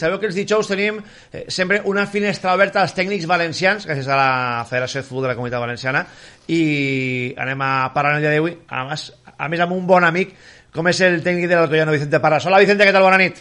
Sabeu que els dijous tenim eh, sempre una finestra oberta als tècnics valencians, gràcies a la Federació de Futbol de la Comunitat Valenciana, i anem a parlar el dia d'avui, a a més amb un bon amic, com és el tècnic de l'Alcoyano, Vicente Parras. Hola, Vicente, què tal? Bona nit.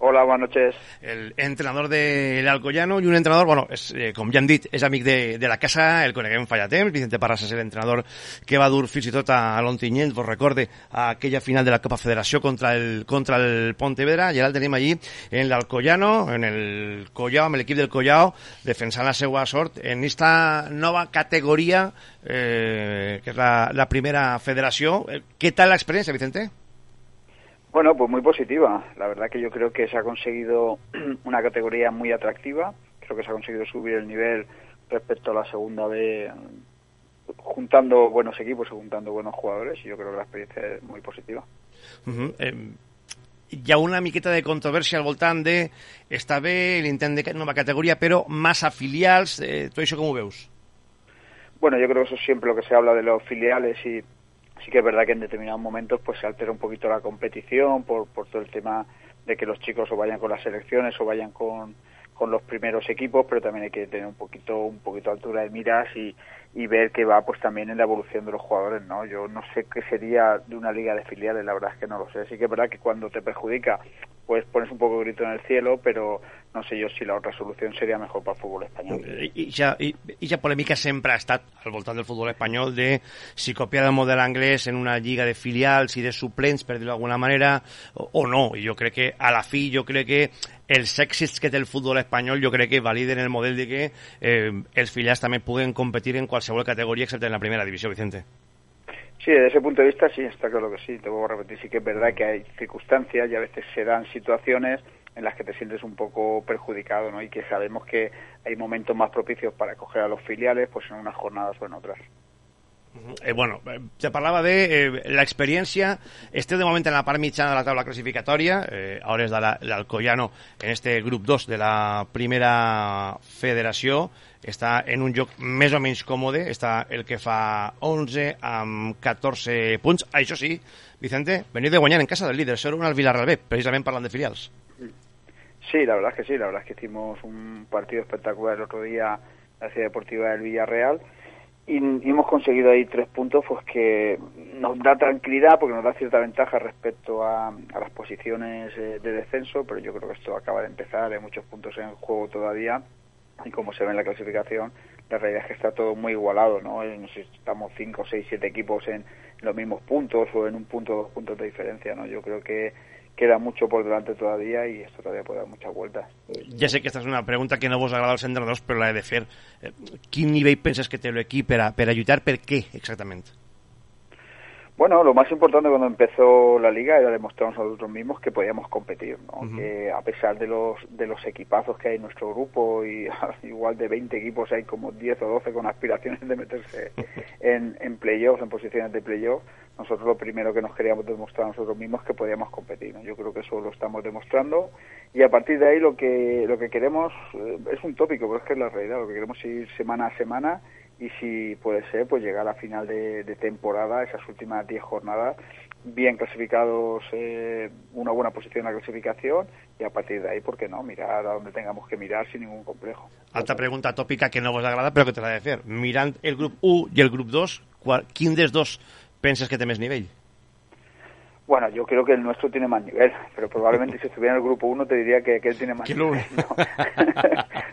Hola, buenas noches. El entrenador del de Alcoyano y un entrenador, bueno, és, eh, com ja hem dit, és amic de, de la casa, el coneguem fa Vicente Parras és l'entrenador que va dur fins i tot a l'Ontinyent, vos recorde, a aquella final de la Copa Federació contra el, contra el Pontevedra, i ara el tenim allí en l'Alcoyano, en el Collao, amb l'equip del Collao, defensant la seva sort en esta nova categoria, eh, que és la, la primera federació. Eh, què tal l'experiència, Vicente? Bueno, pues muy positiva. La verdad que yo creo que se ha conseguido una categoría muy atractiva. Creo que se ha conseguido subir el nivel respecto a la segunda vez, juntando buenos equipos y juntando buenos jugadores. Y yo creo que la experiencia es muy positiva. Uh -huh. eh, hi ha una miqueta de controvèrsia al voltant de està bé l'intent de nova categoria, però massa filials, eh, tot això com ho veus? Bueno, yo creo que eso es siempre lo que se habla de los filiales y sí que es verdad que en determinados momentos pues se altera un poquito la competición por, por todo el tema de que los chicos o vayan con las selecciones o vayan con, con los primeros equipos, pero también hay que tener un poquito un poquito altura de miras y, y ver que va pues también en la evolución de los jugadores, ¿no? Yo no sé qué sería de una liga de filiales, la verdad es que no lo sé. Sí que es verdad que cuando te perjudica, pues pones un poco de grito en el cielo, pero no sé yo si la otra solució seria millor pel futbol espanyol. I ja, i, i ja polèmica sempre ha estat al voltant del futbol espanyol de si copiar el model anglès en una lliga de filials i de suplents, per dir-ho d'alguna manera, o, no. I jo crec que a la fi, jo crec que els èxits que té el futbol espanyol jo crec que validen el model de que eh, els filials també puguen competir en qualsevol categoria excepte en la primera divisió, Vicente. Sí, desde ese punto de vista sí, está claro que sí. Te voy a repetir, sí que es verdad que hay circunstancias y a veces se dan situaciones en las que te sientes un poco perjudicado, ¿no? Y que sabemos que hay momentos más propicios para coger a los filiales, pues en unas jornadas o en otras. Eh, bueno, eh, te parlava de eh, l'experiència. Esteu de moment en la part mitjana de la taula classificatòria, eh, a hores de l'Alcoyano, en este grup 2 de la primera federació. Està en un joc més o menys còmode. Està el que fa 11 amb 14 punts. Això sí, Vicente, veniu de guanyar en casa del líder, ser un al Villarreal B, precisament parlant de filials. Sí, la verdad es que sí, la verdad es que hicimos un partido espectacular el otro día la Ciudad Deportiva del Villarreal y, hemos conseguido ahí tres puntos pues que nos da tranquilidad porque nos da cierta ventaja respecto a, a las posiciones eh, de descenso, pero yo creo que esto acaba de empezar, hay muchos puntos en juego todavía y como se ve en la clasificación, la realidad es que está todo muy igualado, ¿no? Eh, si estamos cinco, seis, siete equipos en los mismos puntos o en un punto dos puntos de diferencia, ¿no? Yo creo que queda mucho por delante todavía y esto todavía puede dar muchas vueltas. Ja sé que esta és una pregunta que no vos agrada als entrenadors, però l'he de fer. Eh, quin nivell penses que té l'equip per, a, per a lluitar? Per què, exactament? Bueno, lo más importante cuando empezó la liga era demostrar nosotros mismos que podíamos competir, ¿no? Uh -huh. que a pesar de los de los equipazos que hay en nuestro grupo y igual de 20 equipos hay como 10 o 12 con aspiraciones de meterse en, en playoffs, en posiciones de playoffs, nosotros lo primero que nos queríamos demostrar a nosotros mismos es que podíamos competir. ¿no? Yo creo que eso lo estamos demostrando y a partir de ahí lo que lo que queremos eh, es un tópico, pero es que es la realidad. Lo que queremos es ir semana a semana y si puede ser, pues llegar a final de, de temporada, esas últimas 10 jornadas, bien clasificados, eh, una buena posición en la clasificación y a partir de ahí, ¿por qué no? Mirar a donde tengamos que mirar sin ningún complejo. Alta pregunta tópica que no vos agrada, pero que te la he de fer. Mirant el grup 1 i el grup 2, quin dels dos penses que té més nivell? Bueno, yo creo que el nuestro tiene más nivel, pero probablemente si estuviera en el grupo 1 te diría que, que él tiene más nivel. ¿no?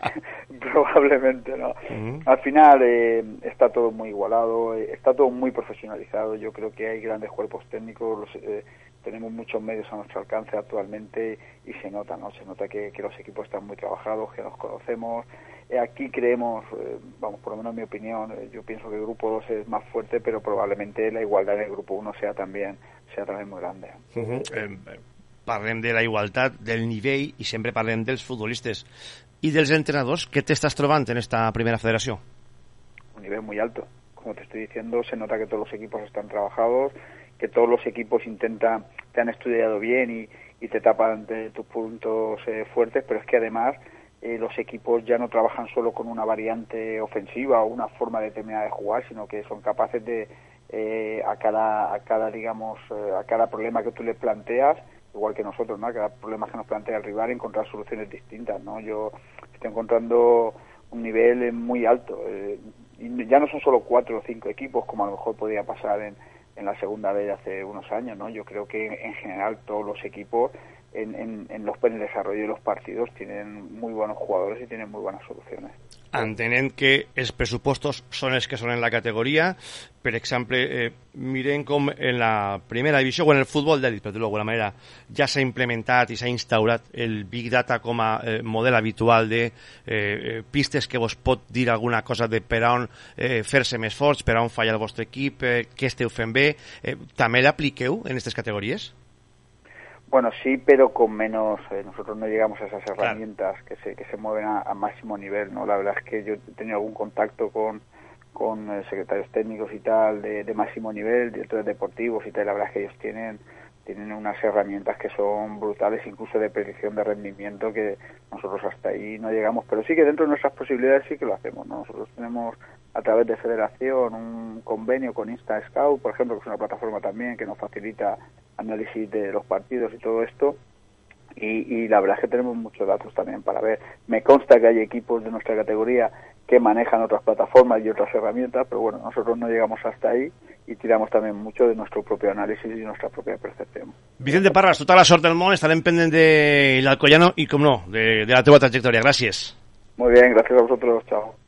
probablemente no. Uh -huh. Al final eh, está todo muy igualado, eh, está todo muy profesionalizado. Yo creo que hay grandes cuerpos técnicos, los, eh, tenemos muchos medios a nuestro alcance actualmente y se nota, ¿no? Se nota que, que los equipos están muy trabajados, que nos conocemos. Eh, aquí creemos, eh, vamos, por lo menos en mi opinión, eh, yo pienso que el grupo 2 es más fuerte, pero probablemente la igualdad en el grupo 1 sea también, sea también muy grande. Uh -huh. Parlem de la igualtat, del nivell i sempre parlem dels futbolistes i dels entrenadors. Què t'estàs trobant en esta primera federació? Un nivel muy alto. Como te estoy diciendo, se nota que todos los equipos están trabajados, que todos los equipos intentan, te han estudiado bien y, te tapan de tus puntos eh, fuertes, pero es que además eh, los equipos ya no trabajan solo con una variante ofensiva o una forma determinada de jugar, sino que son capaces de, eh, a cada, a cada digamos, eh, a cada problema que tú le planteas, igual que nosotros, ¿no? Cada problema que nos plantea el rival, encontrar soluciones distintas, ¿no? Yo estoy encontrando un nivel muy alto. Eh, y ya no son solo cuatro o cinco equipos, como a lo mejor podía pasar en, en la segunda vez hace unos años, ¿no? Yo creo que en general todos los equipos en, en, en, los, en el desarrollo de los partidos tienen muy buenos jugadores y tienen muy buenas soluciones. Entenent que els pressupostos són els que són en la categoria. Per exemple, eh, mirem com en la primera divisió o en el futbol d'elit, per dir-ho d'alguna manera, ja s'ha implementat i s'ha instaurat el Big Data com a eh, model habitual de eh, eh, pistes que vos pot dir alguna cosa de per on eh, fer-se més forts, per on falla el vostre equip, eh, què esteu fent bé. Eh, també l'apliqueu en aquestes categories? Bueno, sí, pero con menos, eh, nosotros no llegamos a esas herramientas que se, que se mueven a, a, máximo nivel, ¿no? La verdad es que yo he tenido algún contacto con, con eh, secretarios técnicos y tal de, de, máximo nivel, directores deportivos y tal, la verdad es que ellos tienen tienen unas herramientas que son brutales, incluso de predicción de rendimiento, que nosotros hasta ahí no llegamos, pero sí que dentro de nuestras posibilidades sí que lo hacemos, ¿no? Nosotros tenemos a través de Federación un convenio con Insta Scout, por ejemplo, que es una plataforma también que nos facilita análisis de los partidos y todo esto. Y, y, la verdad es que tenemos muchos datos también para ver. Me consta que hay equipos de nuestra categoría que manejan otras plataformas y otras herramientas, pero bueno, nosotros no llegamos hasta ahí y tiramos también mucho de nuestro propio análisis y nuestra propia percepción. Vicente Parras, toda la suerte del món, estarem pendent del Alcoyano y, como no, de, de la teva trajectoria. Gracias. Muy bien, gracias a vosotros. Chao.